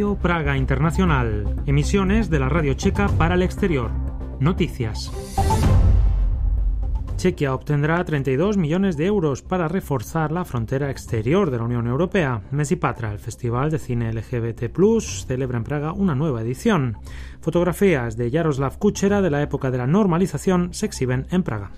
Radio Praga Internacional, emisiones de la Radio Checa para el exterior. Noticias. Chequia obtendrá 32 millones de euros para reforzar la frontera exterior de la Unión Europea. Patra, el Festival de Cine LGBT celebra en Praga una nueva edición. Fotografías de Jaroslav Kuchera de la época de la normalización se exhiben en Praga.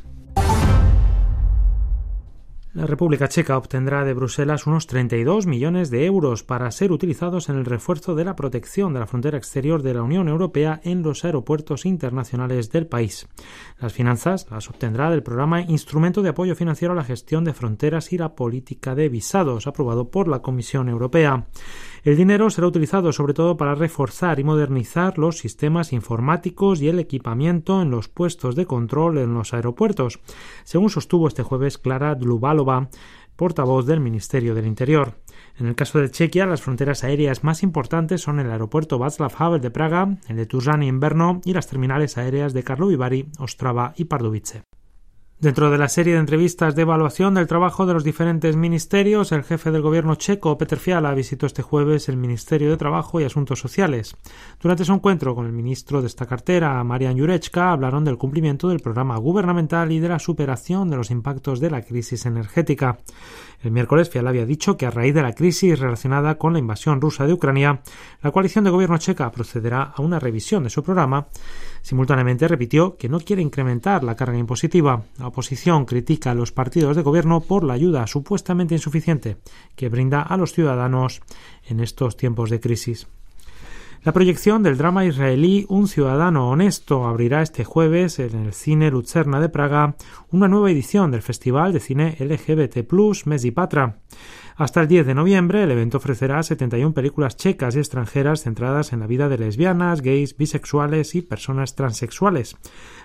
La República Checa obtendrá de Bruselas unos 32 millones de euros para ser utilizados en el refuerzo de la protección de la frontera exterior de la Unión Europea en los aeropuertos internacionales del país. Las finanzas las obtendrá del programa Instrumento de Apoyo Financiero a la Gestión de Fronteras y la Política de Visados, aprobado por la Comisión Europea. El dinero será utilizado sobre todo para reforzar y modernizar los sistemas informáticos y el equipamiento en los puestos de control en los aeropuertos, según sostuvo este jueves Clara Portavoz del Ministerio del Interior. En el caso de Chequia, las fronteras aéreas más importantes son el aeropuerto Václav Havel de Praga, el de Tuzán y Brno y las terminales aéreas de Karlovy Vary, Ostrava y Pardubice. Dentro de la serie de entrevistas de evaluación del trabajo de los diferentes ministerios, el jefe del gobierno checo, Peter Fiala, visitó este jueves el Ministerio de Trabajo y Asuntos Sociales. Durante su encuentro con el ministro de esta cartera, Marian Jurečka, hablaron del cumplimiento del programa gubernamental y de la superación de los impactos de la crisis energética. El miércoles Fiala había dicho que a raíz de la crisis relacionada con la invasión rusa de Ucrania, la coalición de gobierno checa procederá a una revisión de su programa. Simultáneamente repitió que no quiere incrementar la carga impositiva. La oposición critica a los partidos de gobierno por la ayuda supuestamente insuficiente que brinda a los ciudadanos en estos tiempos de crisis. La proyección del drama israelí Un ciudadano honesto abrirá este jueves en el cine Lucerna de Praga una nueva edición del Festival de Cine LGBT Plus Patra. Hasta el 10 de noviembre, el evento ofrecerá 71 películas checas y extranjeras centradas en la vida de lesbianas, gays, bisexuales y personas transexuales,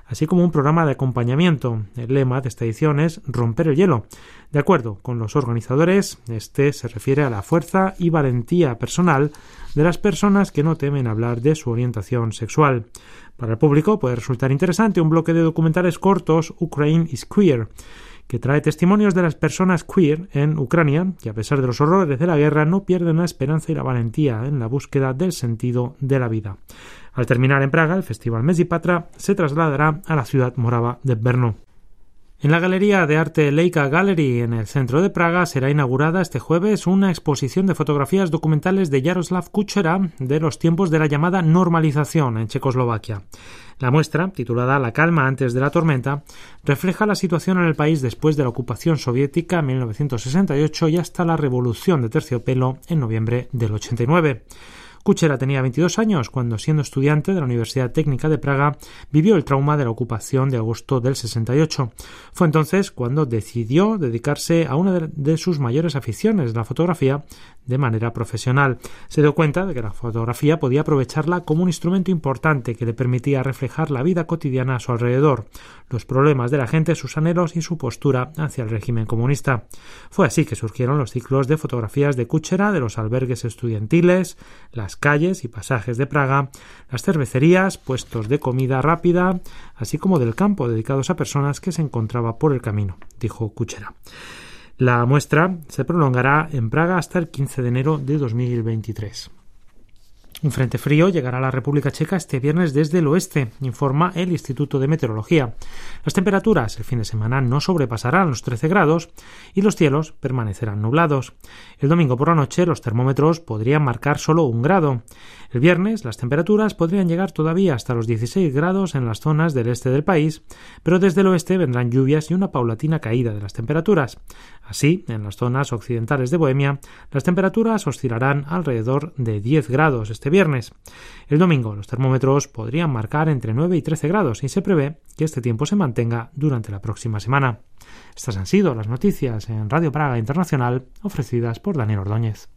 así como un programa de acompañamiento. El lema de esta edición es Romper el hielo. De acuerdo con los organizadores, este se refiere a la fuerza y valentía personal de las personas que no temen hablar de su orientación sexual. Para el público puede resultar interesante un bloque de documentales cortos Ukraine is Queer que trae testimonios de las personas queer en Ucrania, que a pesar de los horrores de la guerra no pierden la esperanza y la valentía en la búsqueda del sentido de la vida. Al terminar en Praga, el Festival Patra se trasladará a la ciudad morava de Brno. En la Galería de Arte Leica Gallery en el centro de Praga será inaugurada este jueves una exposición de fotografías documentales de Jaroslav Kuchera de los tiempos de la llamada normalización en Checoslovaquia. La muestra, titulada La calma antes de la tormenta, refleja la situación en el país después de la ocupación soviética en 1968 y hasta la revolución de terciopelo en noviembre del 89. Kuchera tenía 22 años cuando, siendo estudiante de la Universidad Técnica de Praga, vivió el trauma de la ocupación de agosto del 68. Fue entonces cuando decidió dedicarse a una de sus mayores aficiones, la fotografía, de manera profesional. Se dio cuenta de que la fotografía podía aprovecharla como un instrumento importante que le permitía reflejar la vida cotidiana a su alrededor, los problemas de la gente, sus anhelos y su postura hacia el régimen comunista. Fue así que surgieron los ciclos de fotografías de Kuchera de los albergues estudiantiles, las calles y pasajes de Praga, las cervecerías, puestos de comida rápida, así como del campo dedicados a personas que se encontraba por el camino, dijo Kuchera. La muestra se prolongará en Praga hasta el 15 de enero de 2023. Un frente frío llegará a la República Checa este viernes desde el oeste, informa el Instituto de Meteorología. Las temperaturas el fin de semana no sobrepasarán los 13 grados y los cielos permanecerán nublados. El domingo por la noche los termómetros podrían marcar solo un grado. El viernes las temperaturas podrían llegar todavía hasta los 16 grados en las zonas del este del país, pero desde el oeste vendrán lluvias y una paulatina caída de las temperaturas. Así, en las zonas occidentales de Bohemia, las temperaturas oscilarán alrededor de 10 grados este viernes. El domingo los termómetros podrían marcar entre 9 y 13 grados y se prevé que este tiempo se mantenga durante la próxima semana. Estas han sido las noticias en Radio Praga Internacional ofrecidas por Daniel Ordóñez.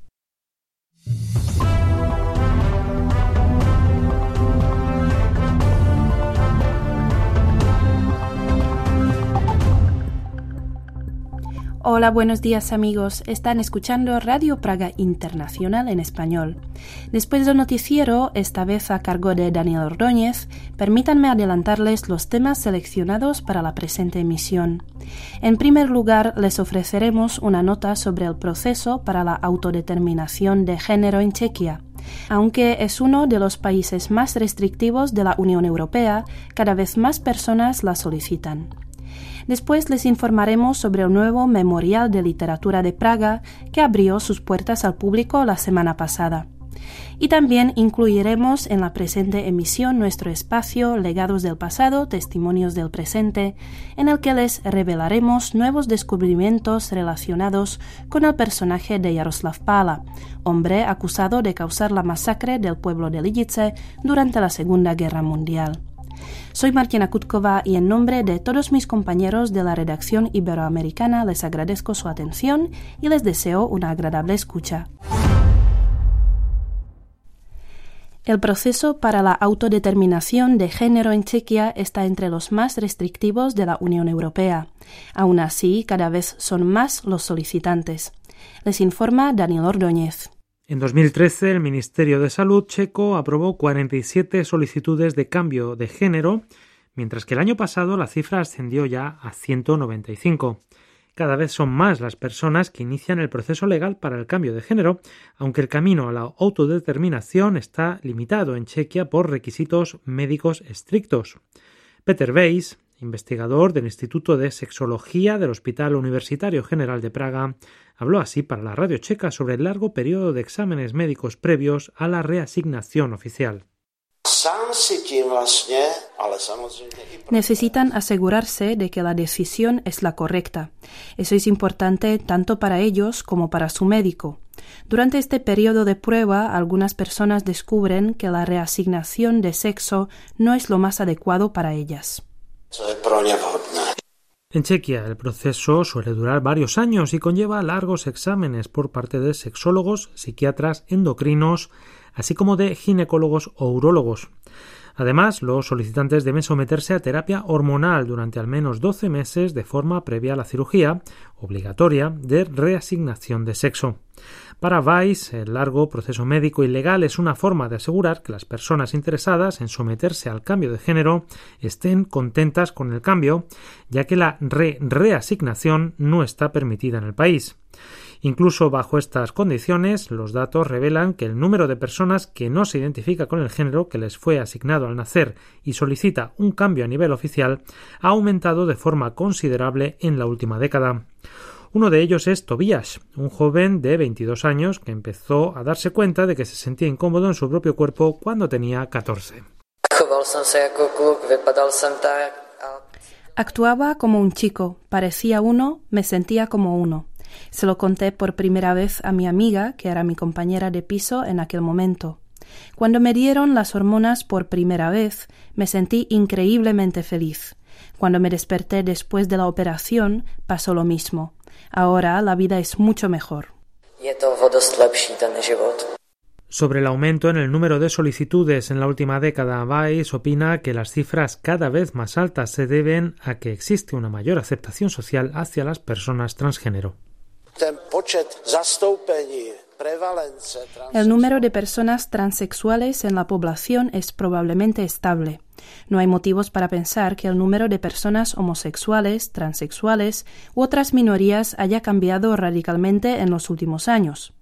Hola, buenos días amigos. Están escuchando Radio Praga Internacional en español. Después del noticiero, esta vez a cargo de Daniel Ordóñez, permítanme adelantarles los temas seleccionados para la presente emisión. En primer lugar, les ofreceremos una nota sobre el proceso para la autodeterminación de género en Chequia. Aunque es uno de los países más restrictivos de la Unión Europea, cada vez más personas la solicitan. Después les informaremos sobre el nuevo Memorial de Literatura de Praga que abrió sus puertas al público la semana pasada. Y también incluiremos en la presente emisión nuestro espacio Legados del pasado, Testimonios del presente, en el que les revelaremos nuevos descubrimientos relacionados con el personaje de Yaroslav Pala, hombre acusado de causar la masacre del pueblo de Lidice durante la Segunda Guerra Mundial. Soy Martina Kutkova y en nombre de todos mis compañeros de la redacción iberoamericana les agradezco su atención y les deseo una agradable escucha. El proceso para la autodeterminación de género en Chequia está entre los más restrictivos de la Unión Europea. Aún así, cada vez son más los solicitantes. Les informa Daniel Ordóñez. En 2013, el Ministerio de Salud checo aprobó 47 solicitudes de cambio de género, mientras que el año pasado la cifra ascendió ya a 195. Cada vez son más las personas que inician el proceso legal para el cambio de género, aunque el camino a la autodeterminación está limitado en Chequia por requisitos médicos estrictos. Peter Weiss, investigador del Instituto de Sexología del Hospital Universitario General de Praga, habló así para la radio checa sobre el largo periodo de exámenes médicos previos a la reasignación oficial. Necesitan asegurarse de que la decisión es la correcta. Eso es importante tanto para ellos como para su médico. Durante este periodo de prueba, algunas personas descubren que la reasignación de sexo no es lo más adecuado para ellas. En Chequia, el proceso suele durar varios años y conlleva largos exámenes por parte de sexólogos, psiquiatras, endocrinos, así como de ginecólogos o urólogos. Además, los solicitantes deben someterse a terapia hormonal durante al menos 12 meses de forma previa a la cirugía, obligatoria, de reasignación de sexo. Para Weiss, el largo proceso médico y legal es una forma de asegurar que las personas interesadas en someterse al cambio de género estén contentas con el cambio, ya que la re-reasignación no está permitida en el país. Incluso bajo estas condiciones, los datos revelan que el número de personas que no se identifica con el género que les fue asignado al nacer y solicita un cambio a nivel oficial ha aumentado de forma considerable en la última década. Uno de ellos es Tobias, un joven de 22 años que empezó a darse cuenta de que se sentía incómodo en su propio cuerpo cuando tenía 14. Actuaba como un chico, parecía uno, me sentía como uno. Se lo conté por primera vez a mi amiga, que era mi compañera de piso en aquel momento. Cuando me dieron las hormonas por primera vez, me sentí increíblemente feliz. Cuando me desperté después de la operación, pasó lo mismo. Ahora la vida es mucho mejor. Sobre el aumento en el número de solicitudes en la última década, Weiss opina que las cifras cada vez más altas se deben a que existe una mayor aceptación social hacia las personas transgénero. El número de personas transexuales en la población es probablemente estable. No hay motivos para pensar que el número de personas homosexuales, transexuales u otras minorías haya cambiado radicalmente en los últimos años.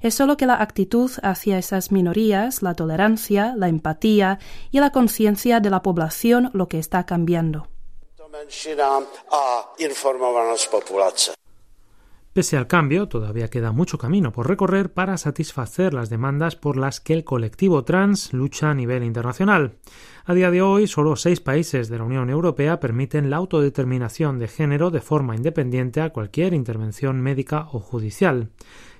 Es solo que la actitud hacia esas minorías, la tolerancia, la empatía y la conciencia de la población lo que está cambiando. Pese al cambio, todavía queda mucho camino por recorrer para satisfacer las demandas por las que el colectivo trans lucha a nivel internacional. A día de hoy, solo seis países de la Unión Europea permiten la autodeterminación de género de forma independiente a cualquier intervención médica o judicial.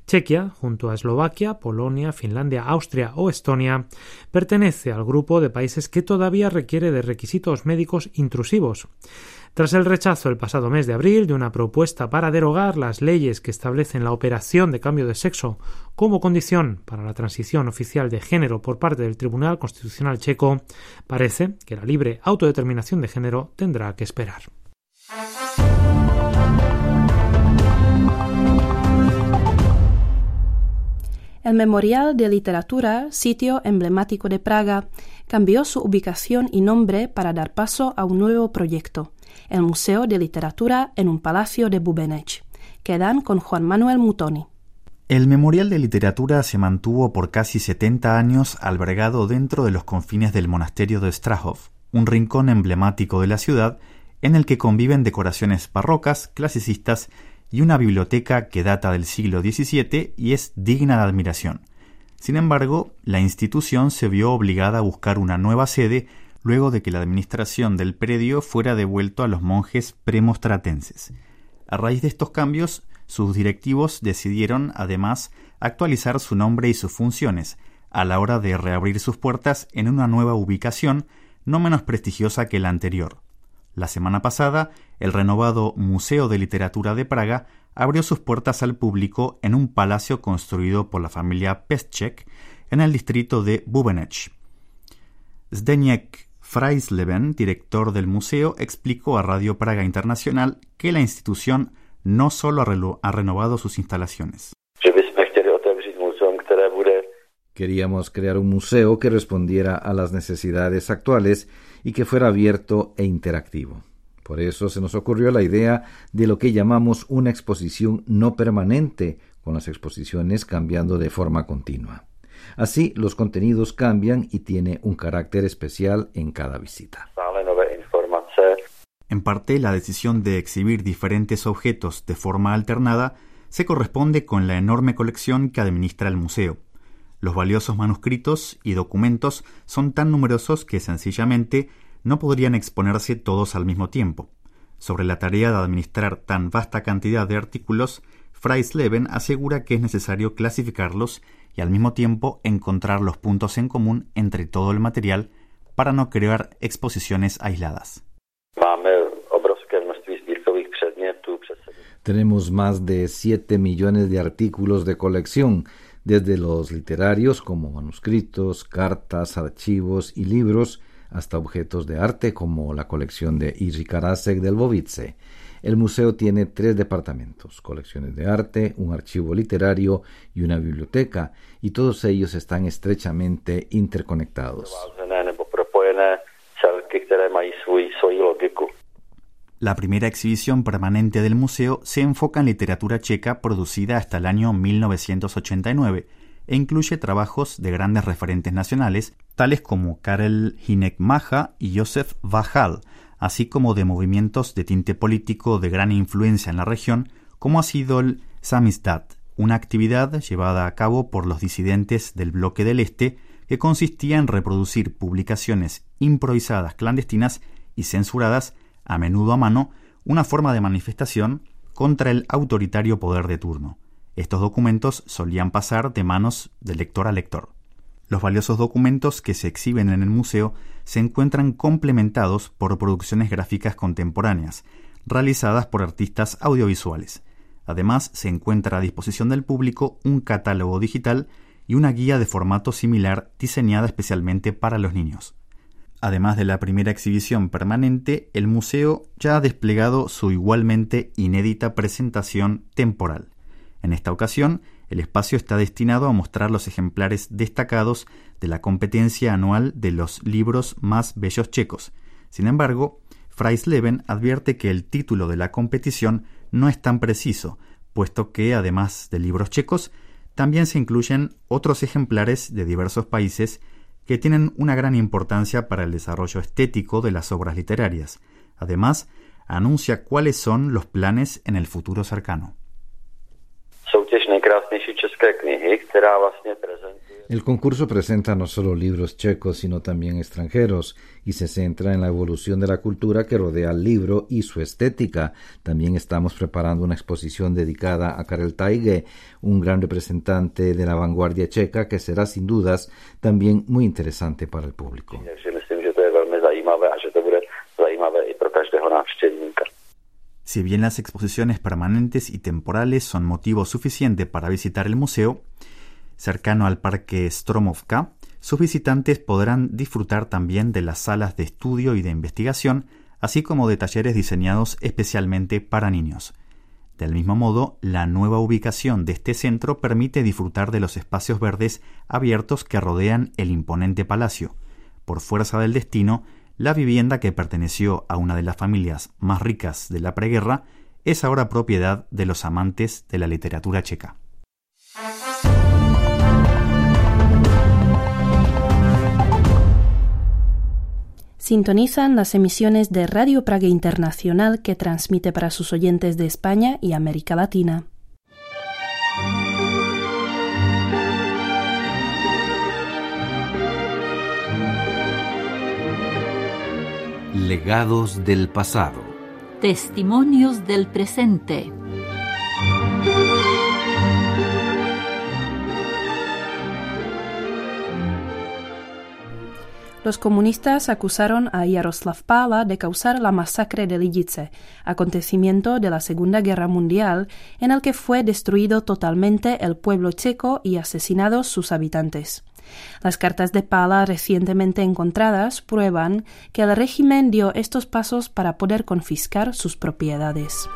Chequia, junto a Eslovaquia, Polonia, Finlandia, Austria o Estonia, pertenece al grupo de países que todavía requiere de requisitos médicos intrusivos. Tras el rechazo el pasado mes de abril de una propuesta para derogar las leyes que establecen la operación de cambio de sexo como condición para la transición oficial de género por parte del Tribunal Constitucional checo, parece que la libre autodeterminación de género tendrá que esperar. El Memorial de Literatura, sitio emblemático de Praga, cambió su ubicación y nombre para dar paso a un nuevo proyecto el Museo de Literatura en un palacio de Bubenech. Quedan con Juan Manuel Mutoni. El Memorial de Literatura se mantuvo por casi 70 años albergado dentro de los confines del monasterio de Strahov, un rincón emblemático de la ciudad en el que conviven decoraciones barrocas, clasicistas y una biblioteca que data del siglo XVII y es digna de admiración. Sin embargo, la institución se vio obligada a buscar una nueva sede luego de que la administración del predio fuera devuelto a los monjes premostratenses. A raíz de estos cambios, sus directivos decidieron, además, actualizar su nombre y sus funciones, a la hora de reabrir sus puertas en una nueva ubicación no menos prestigiosa que la anterior. La semana pasada, el renovado Museo de Literatura de Praga abrió sus puertas al público en un palacio construido por la familia Pestchek en el distrito de Bubenech. Zdeněk Freisleben, director del museo, explicó a Radio Praga Internacional que la institución no solo ha, renovado sus instalaciones. Queríamos crear un museo que respondiera a las necesidades actuales y que fuera abierto e interactivo. Por eso se nos ocurrió la idea de lo que llamamos una exposición no permanente, con las exposiciones cambiando de forma continua. Así, los contenidos cambian y tiene un carácter especial en cada visita. En parte, la decisión de exhibir diferentes objetos de forma alternada se corresponde con la enorme colección que administra el museo. Los valiosos manuscritos y documentos son tan numerosos que sencillamente no podrían exponerse todos al mismo tiempo. Sobre la tarea de administrar tan vasta cantidad de artículos, Freisleben asegura que es necesario clasificarlos y al mismo tiempo encontrar los puntos en común entre todo el material para no crear exposiciones aisladas. Tenemos más de 7 millones de artículos de colección, desde los literarios como manuscritos, cartas, archivos y libros, hasta objetos de arte como la colección de Iri Karasek del Bovice. El museo tiene tres departamentos, colecciones de arte, un archivo literario y una biblioteca, y todos ellos están estrechamente interconectados. La primera exhibición permanente del museo se enfoca en literatura checa producida hasta el año 1989 e incluye trabajos de grandes referentes nacionales, tales como Karel Hinek Maja y Josef Vajal, así como de movimientos de tinte político de gran influencia en la región, como ha sido el Samizdat, una actividad llevada a cabo por los disidentes del bloque del Este que consistía en reproducir publicaciones improvisadas clandestinas y censuradas, a menudo a mano, una forma de manifestación contra el autoritario poder de turno. Estos documentos solían pasar de manos de lector a lector. Los valiosos documentos que se exhiben en el museo se encuentran complementados por producciones gráficas contemporáneas, realizadas por artistas audiovisuales. Además, se encuentra a disposición del público un catálogo digital y una guía de formato similar diseñada especialmente para los niños. Además de la primera exhibición permanente, el museo ya ha desplegado su igualmente inédita presentación temporal. En esta ocasión, el espacio está destinado a mostrar los ejemplares destacados de la competencia anual de los libros más bellos checos. Sin embargo, Freisleben advierte que el título de la competición no es tan preciso, puesto que, además de libros checos, también se incluyen otros ejemplares de diversos países que tienen una gran importancia para el desarrollo estético de las obras literarias. Además, anuncia cuáles son los planes en el futuro cercano. El concurso presenta no solo libros checos, sino también extranjeros, y se centra en la evolución de la cultura que rodea al libro y su estética. También estamos preparando una exposición dedicada a Karel Taige, un gran representante de la vanguardia checa que será sin dudas también muy interesante para el público. Si bien las exposiciones permanentes y temporales son motivo suficiente para visitar el museo, cercano al parque Stromovka, sus visitantes podrán disfrutar también de las salas de estudio y de investigación, así como de talleres diseñados especialmente para niños. Del mismo modo, la nueva ubicación de este centro permite disfrutar de los espacios verdes abiertos que rodean el imponente palacio. Por fuerza del destino, la vivienda que perteneció a una de las familias más ricas de la preguerra es ahora propiedad de los amantes de la literatura checa. Sintonizan las emisiones de Radio Praga Internacional que transmite para sus oyentes de España y América Latina. Legados del pasado. Testimonios del presente. Los comunistas acusaron a Yaroslav Pala de causar la masacre de Lidice, acontecimiento de la Segunda Guerra Mundial en el que fue destruido totalmente el pueblo checo y asesinados sus habitantes. Las cartas de Pala recientemente encontradas prueban que el régimen dio estos pasos para poder confiscar sus propiedades.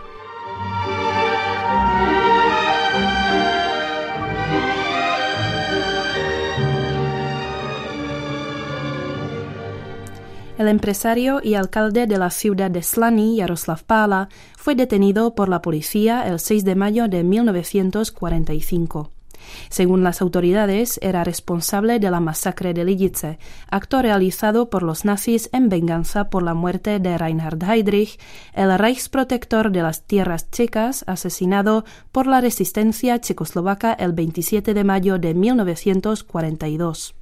El empresario y alcalde de la ciudad de Slani, Yaroslav Pala, fue detenido por la policía el 6 de mayo de 1945. Según las autoridades, era responsable de la masacre de Lidice, acto realizado por los nazis en venganza por la muerte de Reinhard Heydrich, el Reichsprotector de las tierras checas, asesinado por la resistencia checoslovaca el 27 de mayo de 1942.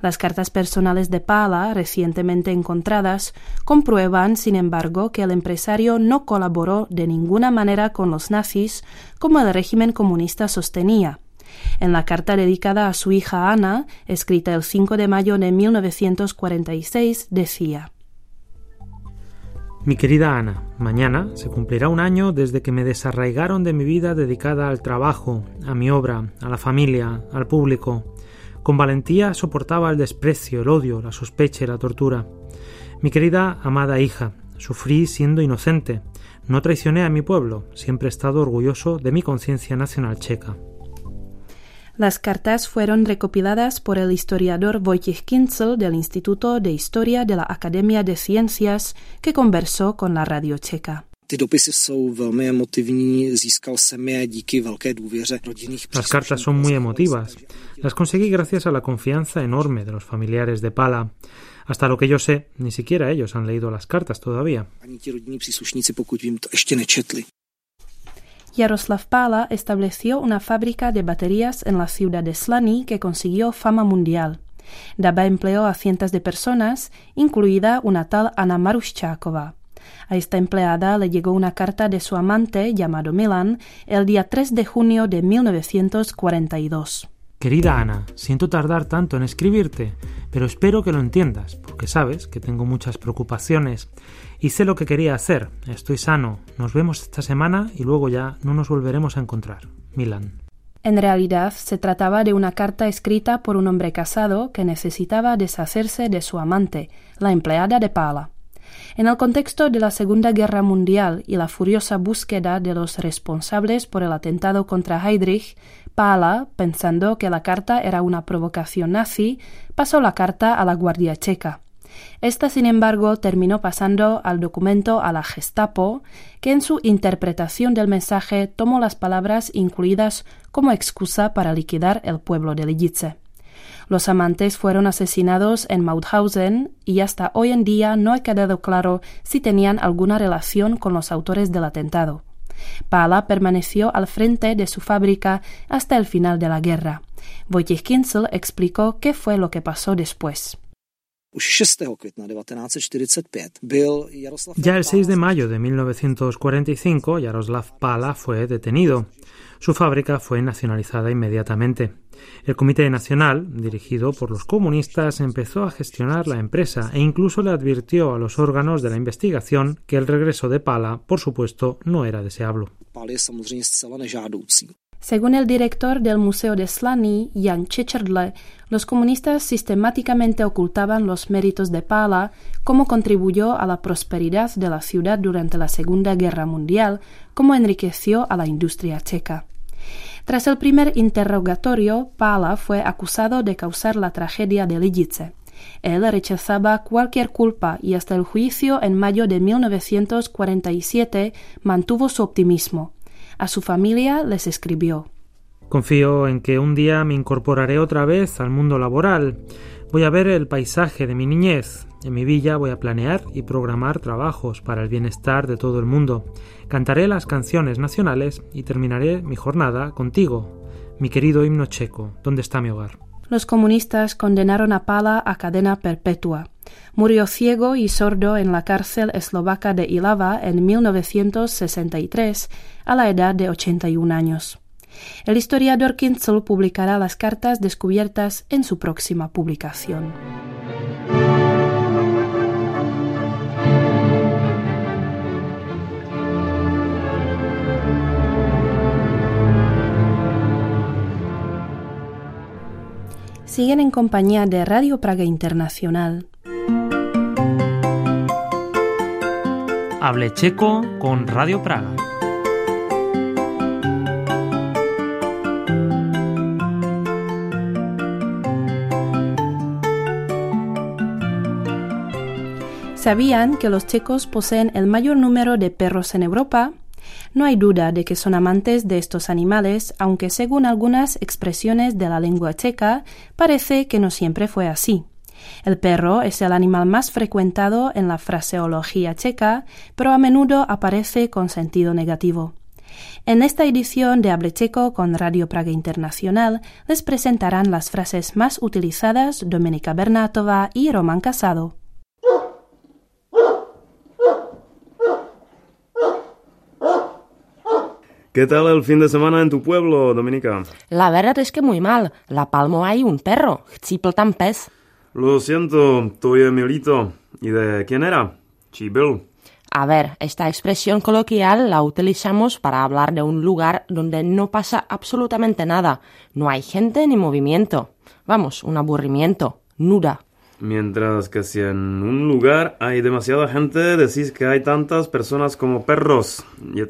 Las cartas personales de Pala, recientemente encontradas, comprueban, sin embargo, que el empresario no colaboró de ninguna manera con los nazis, como el régimen comunista sostenía. En la carta dedicada a su hija Ana, escrita el 5 de mayo de 1946, decía Mi querida Ana, mañana se cumplirá un año desde que me desarraigaron de mi vida dedicada al trabajo, a mi obra, a la familia, al público. Con valentía soportaba el desprecio, el odio, la sospecha y la tortura. Mi querida amada hija, sufrí siendo inocente. No traicioné a mi pueblo, siempre he estado orgulloso de mi conciencia nacional checa. Las cartas fueron recopiladas por el historiador Wojciech Kinzel del Instituto de Historia de la Academia de Ciencias, que conversó con la radio checa. Las cartas son muy emotivas. Las conseguí gracias a la confianza enorme de los familiares de Pala. Hasta lo que yo sé, ni siquiera ellos han leído las cartas todavía. Yaroslav Pala estableció una fábrica de baterías en la ciudad de Slani que consiguió fama mundial. Daba empleo a cientos de personas, incluida una tal Ana Marushchakova. A esta empleada le llegó una carta de su amante, llamado Milan, el día 3 de junio de 1942. Querida Ana, siento tardar tanto en escribirte, pero espero que lo entiendas, porque sabes que tengo muchas preocupaciones. Hice lo que quería hacer, estoy sano, nos vemos esta semana y luego ya no nos volveremos a encontrar. Milan. En realidad se trataba de una carta escrita por un hombre casado que necesitaba deshacerse de su amante, la empleada de Pala. En el contexto de la Segunda Guerra Mundial y la furiosa búsqueda de los responsables por el atentado contra Heydrich, Pala, pensando que la carta era una provocación nazi, pasó la carta a la Guardia Checa. Esta, sin embargo, terminó pasando al documento a la Gestapo, que en su interpretación del mensaje tomó las palabras incluidas como excusa para liquidar el pueblo de Lidice. Los amantes fueron asesinados en Mauthausen y hasta hoy en día no ha quedado claro si tenían alguna relación con los autores del atentado. Pala permaneció al frente de su fábrica hasta el final de la guerra. Wojciech Kinzel explicó qué fue lo que pasó después. Ya el 6 de mayo de 1945, Yaroslav Pala fue detenido. Su fábrica fue nacionalizada inmediatamente. El Comité Nacional, dirigido por los comunistas, empezó a gestionar la empresa e incluso le advirtió a los órganos de la investigación que el regreso de Pala, por supuesto, no era deseable. Según el director del Museo de Slani, Jan Checherdle, los comunistas sistemáticamente ocultaban los méritos de Pala, como contribuyó a la prosperidad de la ciudad durante la Segunda Guerra Mundial, como enriqueció a la industria checa. Tras el primer interrogatorio, Pala fue acusado de causar la tragedia de Lidice. Él rechazaba cualquier culpa y hasta el juicio en mayo de 1947 mantuvo su optimismo. A su familia les escribió. Confío en que un día me incorporaré otra vez al mundo laboral. Voy a ver el paisaje de mi niñez. En mi villa voy a planear y programar trabajos para el bienestar de todo el mundo. Cantaré las canciones nacionales y terminaré mi jornada contigo, mi querido himno checo. ¿Dónde está mi hogar? Los comunistas condenaron a Pala a cadena perpetua. Murió ciego y sordo en la cárcel eslovaca de Ilava en 1963 a la edad de 81 años. El historiador Kinzel publicará las cartas descubiertas en su próxima publicación. Siguen en compañía de Radio Praga Internacional. Hable checo con Radio Praga. ¿Sabían que los checos poseen el mayor número de perros en Europa? No hay duda de que son amantes de estos animales, aunque según algunas expresiones de la lengua checa, parece que no siempre fue así. El perro es el animal más frecuentado en la fraseología checa, pero a menudo aparece con sentido negativo. En esta edición de Hable Checo con Radio Praga Internacional les presentarán las frases más utilizadas Domenica Bernatova y Roman Casado. ¿Qué tal el fin de semana en tu pueblo, Dominica? La verdad es que muy mal. La palmo hay un perro. Chipl tan pez. Lo siento, soy Emilito. ¿Y de quién era? Chibil. A ver, esta expresión coloquial la utilizamos para hablar de un lugar donde no pasa absolutamente nada. No hay gente ni movimiento. Vamos, un aburrimiento. Nuda. Mientras que si en un lugar hay demasiada gente, decís que hay tantas personas como perros. Y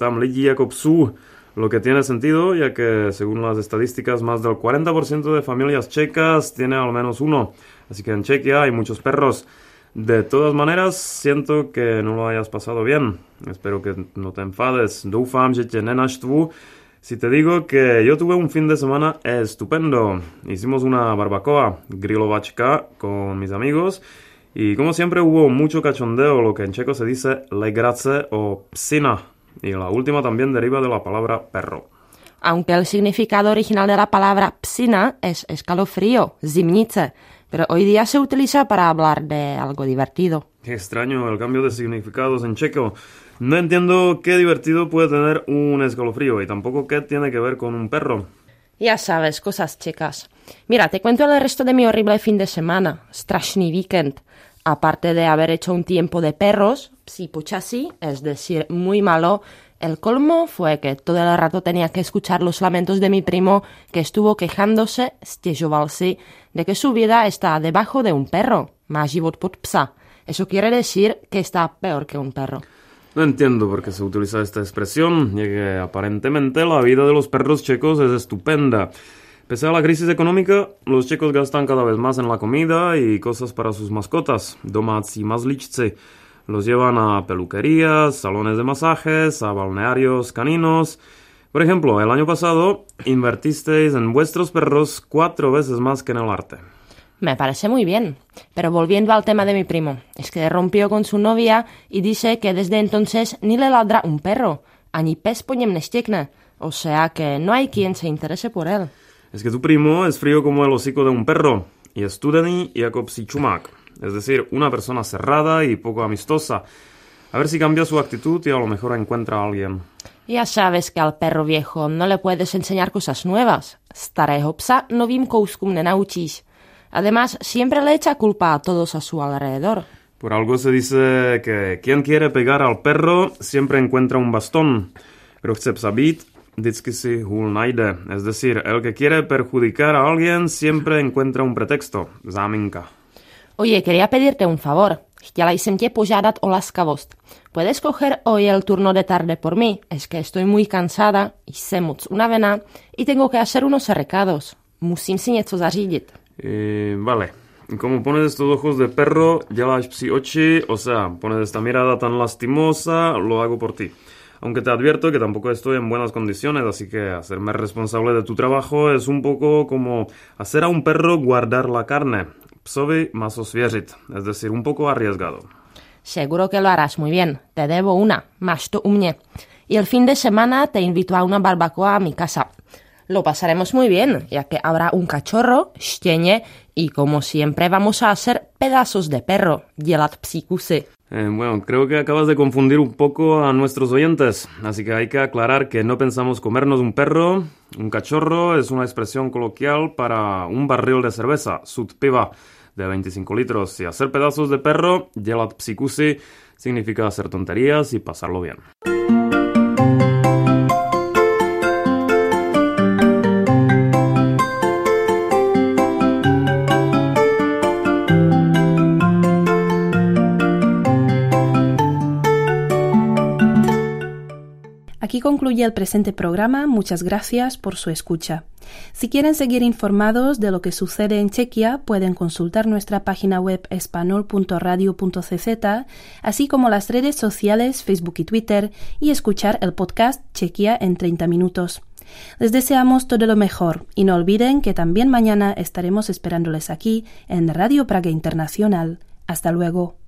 Lo que tiene sentido, ya que según las estadísticas, más del 40% de familias checas tiene al menos uno. Así que en Chequia hay muchos perros. De todas maneras, siento que no lo hayas pasado bien. Espero que no te enfades. Doufám. Si te digo que yo tuve un fin de semana estupendo. Hicimos una barbacoa, grilovačka, con mis amigos. Y como siempre hubo mucho cachondeo, lo que en checo se dice legrace o psina. Y la última también deriva de la palabra perro. Aunque el significado original de la palabra psina es escalofrío, zimnice, pero hoy día se utiliza para hablar de algo divertido. Qué extraño el cambio de significados en checo. No entiendo qué divertido puede tener un escalofrío y tampoco qué tiene que ver con un perro. Ya sabes, cosas checas. Mira, te cuento el resto de mi horrible fin de semana, strashny weekend. Aparte de haber hecho un tiempo de perros, si así, es decir, muy malo, el colmo fue que todo el rato tenía que escuchar los lamentos de mi primo que estuvo quejándose, sí, de que su vida está debajo de un perro, más pod psa. Eso quiere decir que está peor que un perro. No entiendo por qué se utiliza esta expresión, ya que aparentemente la vida de los perros checos es estupenda. Pese a la crisis económica, los checos gastan cada vez más en la comida y cosas para sus mascotas, y mazličci. Los llevan a peluquerías, salones de masajes, a balnearios caninos. Por ejemplo, el año pasado invertisteis en vuestros perros cuatro veces más que en el arte. Me parece muy bien. Pero volviendo al tema de mi primo, es que rompió con su novia y dice que desde entonces ni le ladra un perro, ani pes po něm O sea que no hay quien se interese por él. Es que tu primo es frío como el hocico de un perro y es studený jako psí čumák, es decir, una persona cerrada y poco amistosa. A ver si cambia su actitud y a lo mejor encuentra a alguien. Ya sabes que al perro viejo no le puedes enseñar cosas nuevas. Starého psa novým kouskům nenaučíš. Además, siempre le echa culpa a todos a su alrededor. Por algo se dice que quien quiere pegar al perro siempre encuentra un bastón. Pero chce psa vždycky si hůl najde. Es decir, el que quiere perjudicar a alguien siempre encuentra un pretexto, záminka. Oye, quería pedirte un favor. Chtěla jsem tě požádat o laskavost. ¿Puedes coger hoy el turno de tarde por mí? Es que estoy muy cansada, jsem moc unavená y tengo que hacer unos recados. Musím si něco zařídit. Eh, vale. Como pones estos ojos de perro, děláš psi oči, o sea, pones esta mirada tan lastimosa, lo hago por ti. Aunque te advierto que tampoco estoy en buenas condiciones, así que hacerme responsable de tu trabajo es un poco como hacer a un perro guardar la carne. Psovi masosvěřit, es decir, un poco arriesgado. Seguro que lo harás muy bien. Te debo una, más tú umnie. Y el fin de semana te invito a una barbacoa a mi casa. Lo pasaremos muy bien, ya que habrá un cachorro, štieně, y como siempre vamos a hacer pedazos de perro, dělat psíkusy. Eh, bueno, creo que acabas de confundir un poco a nuestros oyentes, así que hay que aclarar que no pensamos comernos un perro. Un cachorro es una expresión coloquial para un barril de cerveza, sud piva, de 25 litros. Y hacer pedazos de perro, dělat psíkusy, significa hacer tonterías y pasarlo bien. Concluye el presente programa. Muchas gracias por su escucha. Si quieren seguir informados de lo que sucede en Chequia, pueden consultar nuestra página web espanol.radio.cz, así como las redes sociales Facebook y Twitter, y escuchar el podcast Chequia en 30 minutos. Les deseamos todo lo mejor y no olviden que también mañana estaremos esperándoles aquí en Radio Praga Internacional. Hasta luego.